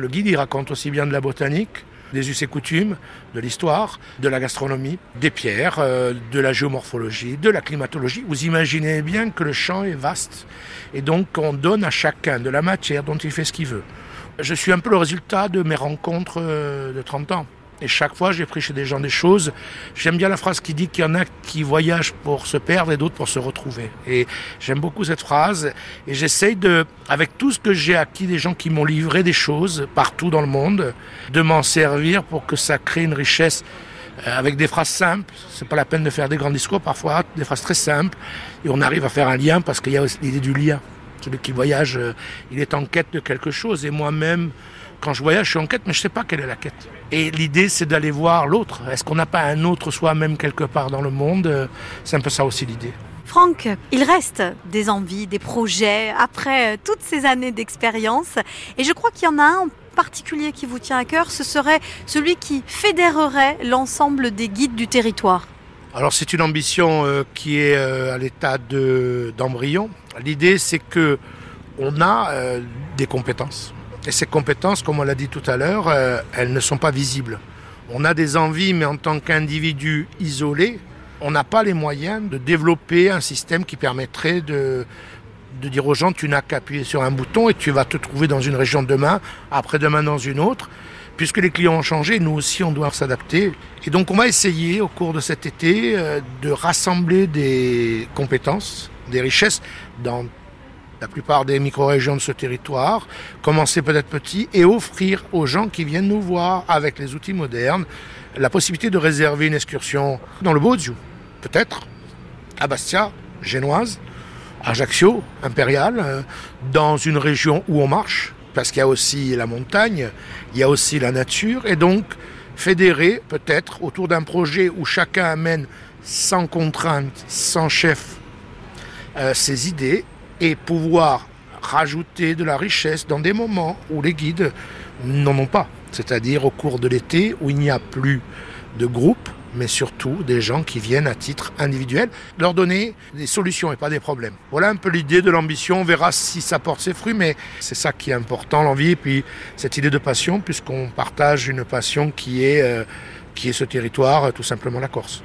Le guide, il raconte aussi bien de la botanique, des us et coutumes, de l'histoire, de la gastronomie, des pierres, euh, de la géomorphologie, de la climatologie. Vous imaginez bien que le champ est vaste et donc on donne à chacun de la matière dont il fait ce qu'il veut. Je suis un peu le résultat de mes rencontres euh, de 30 ans. Et chaque fois, j'ai pris chez des gens des choses. J'aime bien la phrase qui dit qu'il y en a qui voyagent pour se perdre et d'autres pour se retrouver. Et j'aime beaucoup cette phrase. Et j'essaye de, avec tout ce que j'ai acquis des gens qui m'ont livré des choses partout dans le monde, de m'en servir pour que ça crée une richesse euh, avec des phrases simples. C'est pas la peine de faire des grands discours parfois, des phrases très simples. Et on arrive à faire un lien parce qu'il y a l'idée du lien. Celui qui voyage, euh, il est en quête de quelque chose. Et moi-même, quand je voyage, je suis en quête, mais je ne sais pas quelle est la quête. Et l'idée, c'est d'aller voir l'autre. Est-ce qu'on n'a pas un autre soi-même quelque part dans le monde? C'est un peu ça aussi l'idée. Franck, il reste des envies, des projets après toutes ces années d'expérience. Et je crois qu'il y en a un en particulier qui vous tient à cœur. Ce serait celui qui fédérerait l'ensemble des guides du territoire. Alors c'est une ambition euh, qui est euh, à l'état d'embryon. L'idée, c'est que on a euh, des compétences et ces compétences, comme on l'a dit tout à l'heure, euh, elles ne sont pas visibles. On a des envies, mais en tant qu'individu isolé, on n'a pas les moyens de développer un système qui permettrait de, de dire aux gens tu n'as qu'à appuyer sur un bouton et tu vas te trouver dans une région demain, après-demain dans une autre. Puisque les clients ont changé, nous aussi on doit s'adapter. Et donc on va essayer au cours de cet été euh, de rassembler des compétences, des richesses dans la plupart des micro-régions de ce territoire, commencer peut-être petit et offrir aux gens qui viennent nous voir avec les outils modernes la possibilité de réserver une excursion dans le Baudio, peut-être, à Bastia, Génoise, Ajaccio, Impérial, euh, dans une région où on marche, parce qu'il y a aussi la montagne, il y a aussi la nature, et donc fédérer peut-être autour d'un projet où chacun amène sans contrainte, sans chef, euh, ses idées et pouvoir rajouter de la richesse dans des moments où les guides n'en ont pas. C'est-à-dire au cours de l'été où il n'y a plus de groupe, mais surtout des gens qui viennent à titre individuel, leur donner des solutions et pas des problèmes. Voilà un peu l'idée de l'ambition, on verra si ça porte ses fruits, mais c'est ça qui est important, l'envie, et puis cette idée de passion, puisqu'on partage une passion qui est, euh, qui est ce territoire, tout simplement la Corse.